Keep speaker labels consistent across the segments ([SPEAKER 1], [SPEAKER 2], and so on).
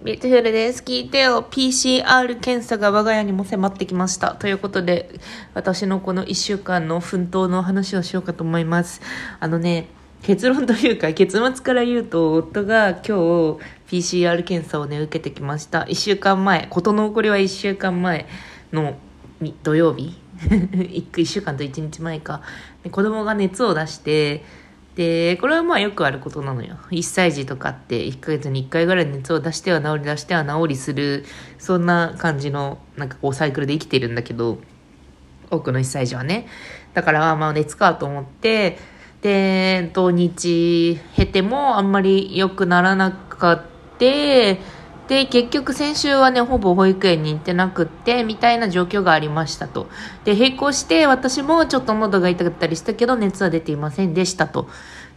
[SPEAKER 1] ビューティフルです。聞いてよ。PCR 検査が我が家にも迫ってきました。ということで、私のこの1週間の奮闘の話をしようかと思います。あのね、結論というか、結末から言うと、夫が今日 PCR 検査をね、受けてきました。1週間前、事の起こりは1週間前の土曜日 1, 週間と1日前か。子供が熱を出して、で、これはまあよくあることなのよ。1歳児とかって1ヶ月に1回ぐらい熱を出しては治り出しては治りする、そんな感じのなんかこうサイクルで生きてるんだけど、多くの1歳児はね。だからまあ熱かと思って、で、土日経てもあんまり良くならなかって、で、結局先週はね、ほぼ保育園に行ってなくって、みたいな状況がありましたと。で、並行して私もちょっと喉が痛かったりしたけど、熱は出ていませんでしたと。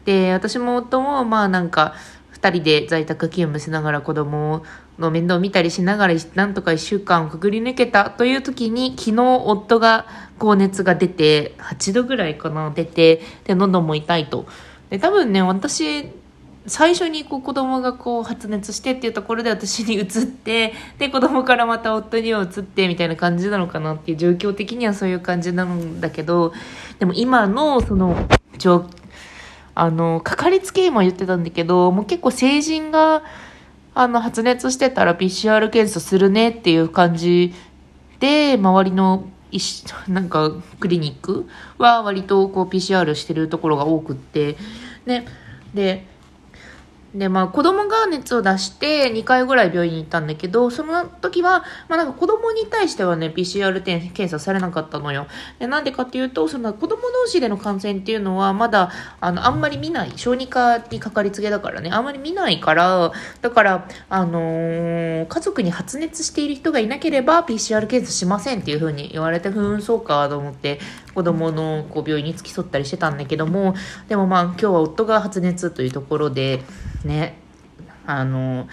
[SPEAKER 1] で、私も夫も、まあなんか、二人で在宅勤務しながら子供の面倒を見たりしながら、なんとか一週間をくぐり抜けたという時に、昨日夫が高熱が出て、8度ぐらいかな、出て、で、喉も痛いと。で、多分ね、私、最初にこう子供がこう発熱してっていうところで私に移ってで子供からまた夫には移ってみたいな感じなのかなっていう状況的にはそういう感じなんだけどでも今のそのあのかかりつけ医も言ってたんだけどもう結構成人があの発熱してたら PCR 検査するねっていう感じで周りのなんかクリニックは割とこう PCR してるところが多くってね。でで、まあ子供が熱を出して2回ぐらい病院に行ったんだけど、その時は、まあなんか子供に対してはね、PCR 検査されなかったのよ。で、なんでかっていうと、その子供同士での感染っていうのはまだ、あの、あんまり見ない。小児科にかかりつけだからね、あんまり見ないから、だから、あのー家族に発熱している人がいなければ PCR 検査しませんっていう風に言われて、ふーん、そうかと思って、子供のこう病院に付き添ったりしてたんだけども、でもまあ今日は夫が発熱というところで、ね、あの、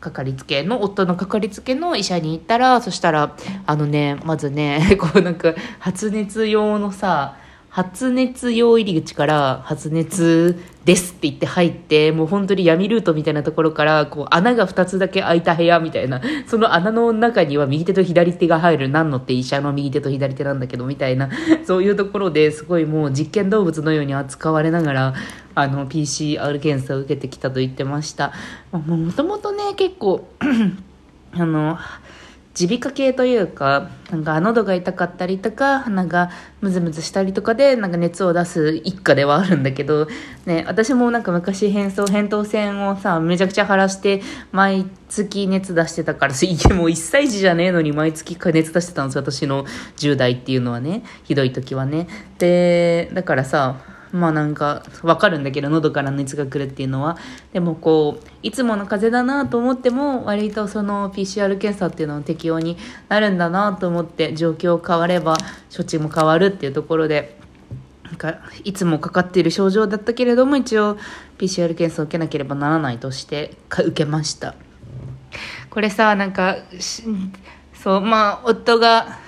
[SPEAKER 1] かかりつけの、夫のかかりつけの医者に行ったら、そしたら、あのね、まずね、こうなんか、発熱用のさ、発熱用入り口から発熱ですって言って入って、もう本当に闇ルートみたいなところから、こう穴が2つだけ開いた部屋みたいな、その穴の中には右手と左手が入る、何のって医者の右手と左手なんだけど、みたいな、そういうところですごいもう実験動物のように扱われながら、あの、PCR 検査を受けてきたと言ってました。もともとね、結構、あの、耳鼻科系というか、なんか喉が痛かったりとか、鼻がムズムズしたりとかで、なんか熱を出す一家ではあるんだけど、ね、私もなんか昔変装、扁桃腺をさ、めちゃくちゃ腫らして、毎月熱出してたから、いもう1歳児じゃねえのに毎月熱出してたんです、私の10代っていうのはね、ひどい時はね。で、だからさ、まあなんかわかるんだけど喉から熱が来るっていうのは。でもこういつもの風邪だなと思っても割とその PCR 検査っていうのは適用になるんだなと思って状況変われば処置も変わるっていうところでなんかいつもかかっている症状だったけれども一応 PCR 検査を受けなければならないとして受けました。これさなんかそうまあ夫が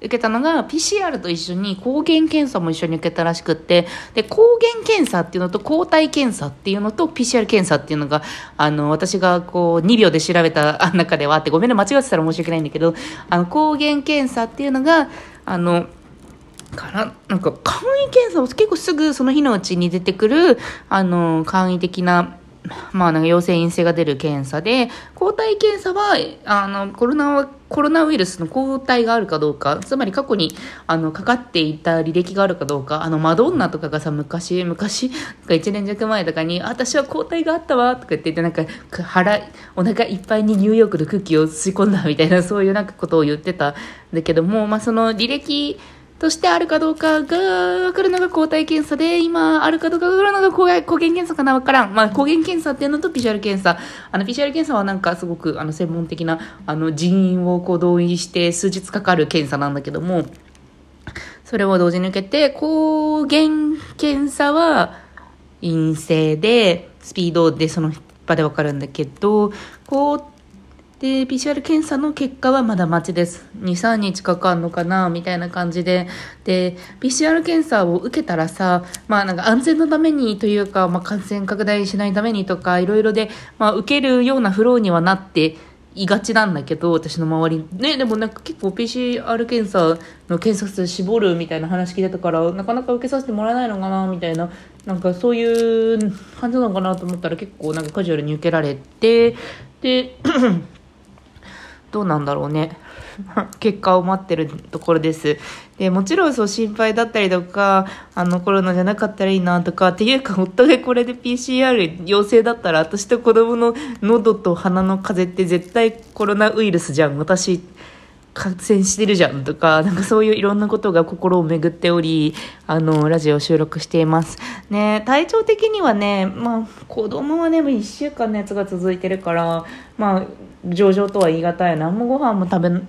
[SPEAKER 1] 受けたのが PCR と一緒に抗原検査も一緒に受けたらしくってで抗原検査っていうのと抗体検査っていうのと PCR 検査っていうのがあの私がこう2秒で調べた中ではあってごめんね間違ってたら申し訳ないんだけどあの抗原検査っていうのがあのからなんか簡易検査を結構すぐその日のうちに出てくるあの簡易的なまあなんか陽性陰性が出る検査で抗体検査はあのコロナコロナウイルスの抗体があるかどうかつまり過去にあのかかっていた履歴があるかどうかあのマドンナとかがさ昔昔なんか1年弱前とかに私は抗体があったわとか言っててなんか腹お腹いっぱいにニューヨークの空気を吸い込んだみたいなそういうなんかことを言ってたんだけども、まあ、その履歴としてあるかどうかが分かるのが抗体検査で、今あるかどうかが分かるのが抗原検査かな分からん。まあ、抗原検査っていうのと PCR 検査。あの、PCR 検査はなんかすごくあの専門的なあの人員をこう動員して数日かかる検査なんだけども、それを同時に受けて、抗原検査は陰性で、スピードでその場で分かるんだけど、抗で、PCR 検査の結果はまだ待ちです。2、3日かかるのかなみたいな感じで。で、PCR 検査を受けたらさ、まあなんか安全のためにというか、まあ感染拡大しないためにとか、いろいろで、まあ受けるようなフローにはなっていがちなんだけど、私の周り。ね、でもなんか結構 PCR 検査の検査数絞るみたいな話聞いてたから、なかなか受けさせてもらえないのかなみたいな、なんかそういう感じなのかなと思ったら結構なんかカジュアルに受けられて、で、どうなんだろうね。結果を待ってるところです。で、もちろんそう心配だったりとか、あのコロナじゃなかったらいいなとか、っていうか夫がこれで PCR 陽性だったら、私と子供の喉と鼻の風邪って絶対コロナウイルスじゃん。私、感染してるじゃんとか、なんかそういういろんなことが心を巡っており、あの、ラジオ収録しています。ね、体調的にはね、まあ、子供はね、もう1週間熱が続いてるから、まあ、上々とは言い難い。何もご飯も食べ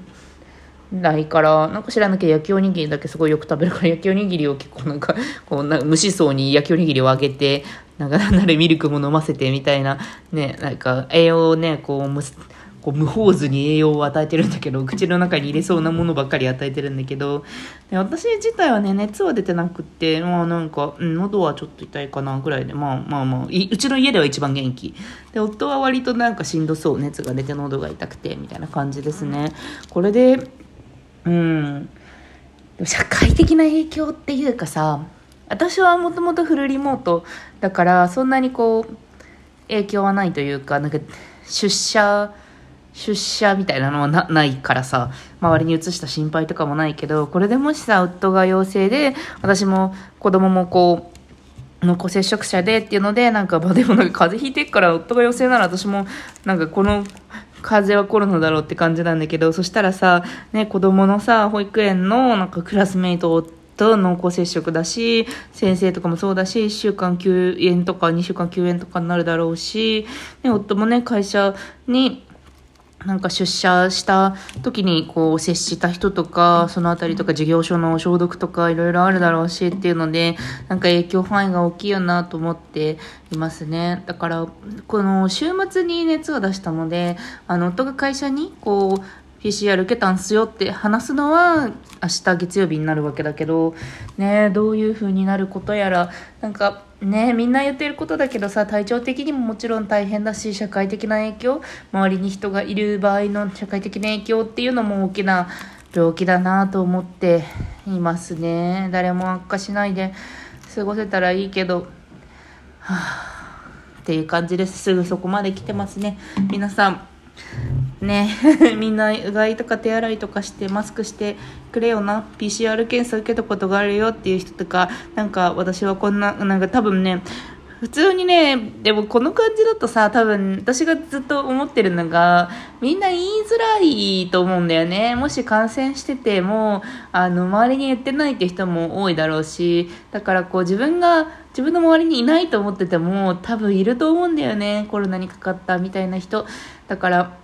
[SPEAKER 1] ないから、なんか知らなきゃ焼きおにぎりだけすごいよく食べるから、焼きおにぎりを結構なんか、こうな無思想に焼きおにぎりをあげて、なんかなんならミルクも飲ませてみたいな、ね、なんか栄養をね、こう、こう無法図に栄養を与えてるんだけど口の中に入れそうなものばっかり与えてるんだけどで私自体はね熱は出てなくてまあなんか、うん、喉はちょっと痛いかなぐらいでまあまあまあうちの家では一番元気。で夫は割となんかしんどそう熱が出て喉が痛くてみたいな感じですね。これでうん。社会的な影響っていうかさ私はもともとフルリモートだからそんなにこう影響はないというかなんか出社出社みたいなのはなないからさ、周りに移した心配とかもないけど、これでもしさ、夫が陽性で、私も子供もこう、濃厚接触者でっていうので、なんか、まあでもなんか風邪ひいてっから夫が陽性なら私も、なんかこの、風邪はコロナだろうって感じなんだけど、そしたらさ、ね、子供のさ、保育園のなんかクラスメイトと濃厚接触だし、先生とかもそうだし、1週間休園とか2週間休園とかになるだろうし、ね、夫もね、会社に、なんか出社した時にこう接した人とか、そのあたりとか事業所の消毒とかいろいろあるだろうしっていうので、なんか影響範囲が大きいよなと思っていますね。だから、この週末に熱を出したので、あの、夫が会社にこう、PCR 受けたんすよって話すのは明日月曜日になるわけだけど、ね、どういう風になることやら、なんかね、みんな言ってることだけどさ、体調的にももちろん大変だし、社会的な影響、周りに人がいる場合の社会的な影響っていうのも大きな病気だなと思っていますね。誰も悪化しないで過ごせたらいいけど、はぁ、っていう感じです。すぐそこまで来てますね。皆さん、ね みんなうがいとか手洗いとかしてマスクしてくれよな。PCR 検査受けたことがあるよっていう人とかなんか私はこんななんか多分ね普通にね、でもこの感じだとさ、多分私がずっと思ってるのが、みんな言いづらいと思うんだよね。もし感染してても、あの、周りに言ってないって人も多いだろうし、だからこう自分が、自分の周りにいないと思ってても、多分いると思うんだよね。コロナにかかったみたいな人。だから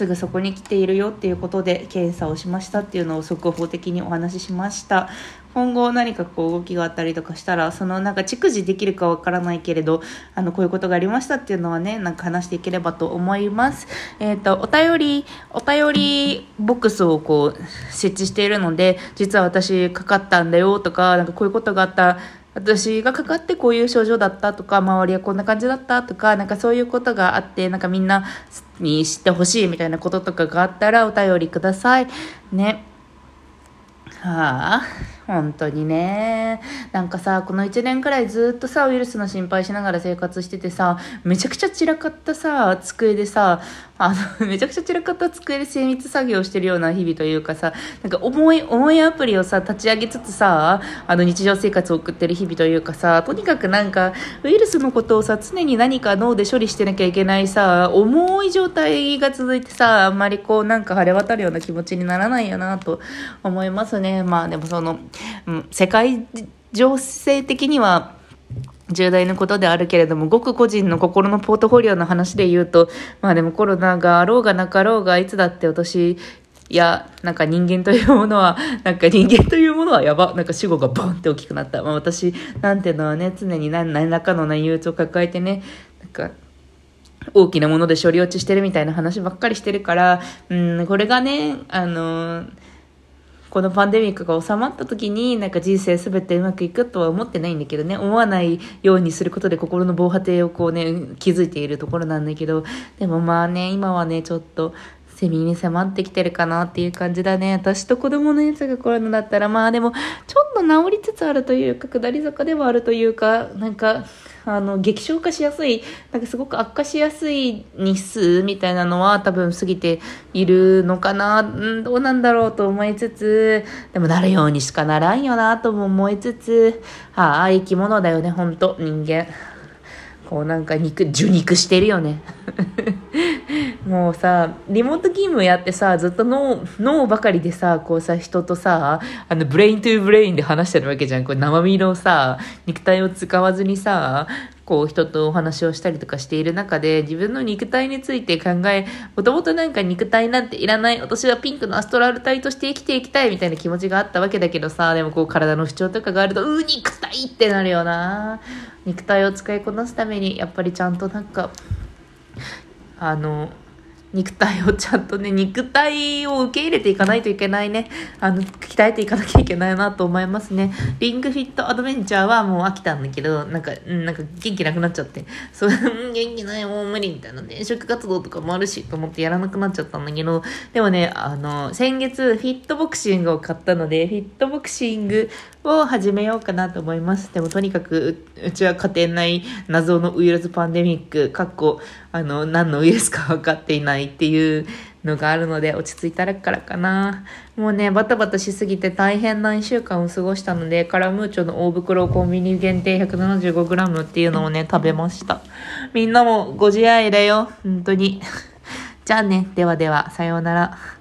[SPEAKER 1] すぐそこに来ているよっていうことで検査をしましたっていうのを速報的にお話ししました今後何かこう動きがあったりとかしたらそのなんか逐次できるかわからないけれどあのこういうことがありましたっていうのはねなんか話していければと思います。えっ、ー、とお便りお便りボックスをこう設置しているので実は私かかったんだよとかなんかこういうことがあった。私がかかってこういう症状だったとか周りはこんな感じだったとかなんかそういうことがあってなんかみんなに知ってほしいみたいなこととかがあったらお便りください。ね。は あ本当にね。なんかさ、この1年くらいずっとさ、ウイルスの心配しながら生活しててさ、めちゃくちゃ散らかったさ、机でさ、あの、めちゃくちゃ散らかった机で精密作業してるような日々というかさ、なんか重い、重いアプリをさ、立ち上げつつさ、あの、日常生活を送ってる日々というかさ、とにかくなんか、ウイルスのことをさ、常に何か脳で処理してなきゃいけないさ、重い状態が続いてさ、あんまりこう、なんか晴れ渡るような気持ちにならないよなと思いますね。ねまあでもその、うん、世界情勢的には重大なことであるけれども、ごく個人の心のポートフォリオの話で言うと、まあでもコロナがあろうがなかろうが、いつだって私、いや、なんか人間というものは、なんか人間というものはやば。なんか主語がボンって大きくなった。まあ私、なんていうのはね、常に何らかの憂鬱を抱えてね、なんか、大きなもので処理落ちしてるみたいな話ばっかりしてるから、うん、これがね、あのこのパンデミックが収まった時になんか人生すべてうまくいくとは思ってないんだけどね。思わないようにすることで心の防波堤をこうね築いているところなんだけど。でもまあね今はねちょっとセミに迫ってきてるかなっていう感じだね。私と子供のやつがコロナだったらまあでもちょっと治りつつあるというか下り坂ではあるというかなんかあの激症化しやすいなんかすごく悪化しやすい日数みたいなのは多分過ぎているのかな、ん、どうなんだろうと思いつつでもなるようにしかならんよなとも思いつつああ生き物だよねほんと人間。こうなんか肉受肉してるよね。もうさリモート勤務やってさずっと脳脳ばかりでさこうさ人とさあの brain to brain で話してるわけじゃん。こう生身のさ肉体を使わずにさこう人とお話をしたりとかしている中で自分の肉体について考えもともとなんか肉体なんていらない私はピンクのアストラル体として生きていきたいみたいな気持ちがあったわけだけどさでもこう体の不調とかがあるとうー肉体ってなるよな。肉体を使いこなすためにやっぱりちゃんとなんかあの肉体をちゃんとね肉体を受け入れていかないといけないね。あの鍛えていかなきゃいけないなと思いますね。リングフィットアドベンチャーはもう飽きたんだけどなんかなんか元気なくなっちゃって。そう 元気ないもう無理みたいな転職活動とかもあるしと思ってやらなくなっちゃったんだけど。でもねあの先月フィットボクシングを買ったのでフィットボクシングを始めようかなと思います。でもとにかくうちは家庭内謎のウイルスパンデミックかっこあの何のウイルスか分かっていないないっていうのがあるので落ち着いたらからかな。もうねバタバタしすぎて大変な1週間を過ごしたのでカラムーチョの大袋コンビニ限定 175g っていうのをね食べました。みんなもご自愛だよ本当に。じゃあねではではさようなら。